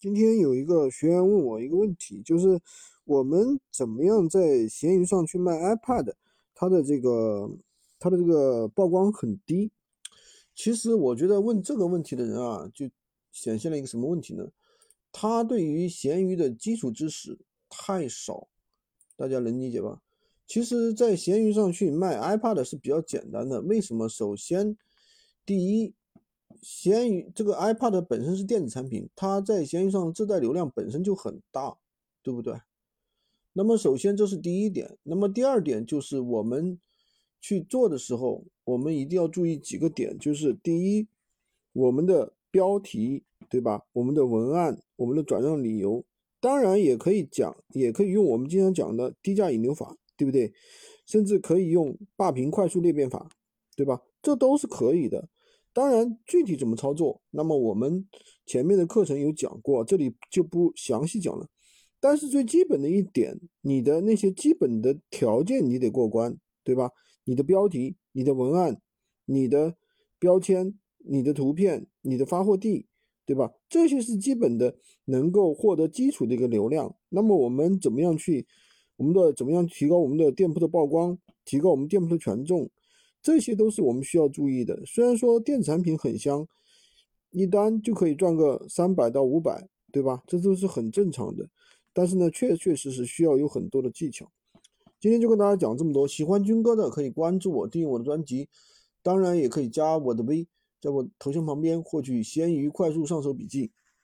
今天有一个学员问我一个问题，就是我们怎么样在闲鱼上去卖 iPad，它的这个它的这个曝光很低。其实我觉得问这个问题的人啊，就显现了一个什么问题呢？他对于闲鱼的基础知识太少，大家能理解吧？其实，在闲鱼上去卖 iPad 是比较简单的。为什么？首先，第一，闲鱼这个 iPad 本身是电子产品，它在闲鱼上自带流量本身就很大，对不对？那么，首先这是第一点。那么，第二点就是我们去做的时候。我们一定要注意几个点，就是第一，我们的标题，对吧？我们的文案，我们的转让理由，当然也可以讲，也可以用我们经常讲的低价引流法，对不对？甚至可以用霸屏快速裂变法，对吧？这都是可以的。当然，具体怎么操作，那么我们前面的课程有讲过，这里就不详细讲了。但是最基本的一点，你的那些基本的条件你得过关，对吧？你的标题。你的文案、你的标签、你的图片、你的发货地，对吧？这些是基本的，能够获得基础的一个流量。那么我们怎么样去，我们的怎么样提高我们的店铺的曝光，提高我们店铺的权重，这些都是我们需要注意的。虽然说电子产品很香，一单就可以赚个三百到五百，对吧？这都是很正常的。但是呢，确确实实需要有很多的技巧。今天就跟大家讲这么多，喜欢军哥的可以关注我，订阅我的专辑，当然也可以加我的微，在我头像旁边获取闲鱼快速上手笔记。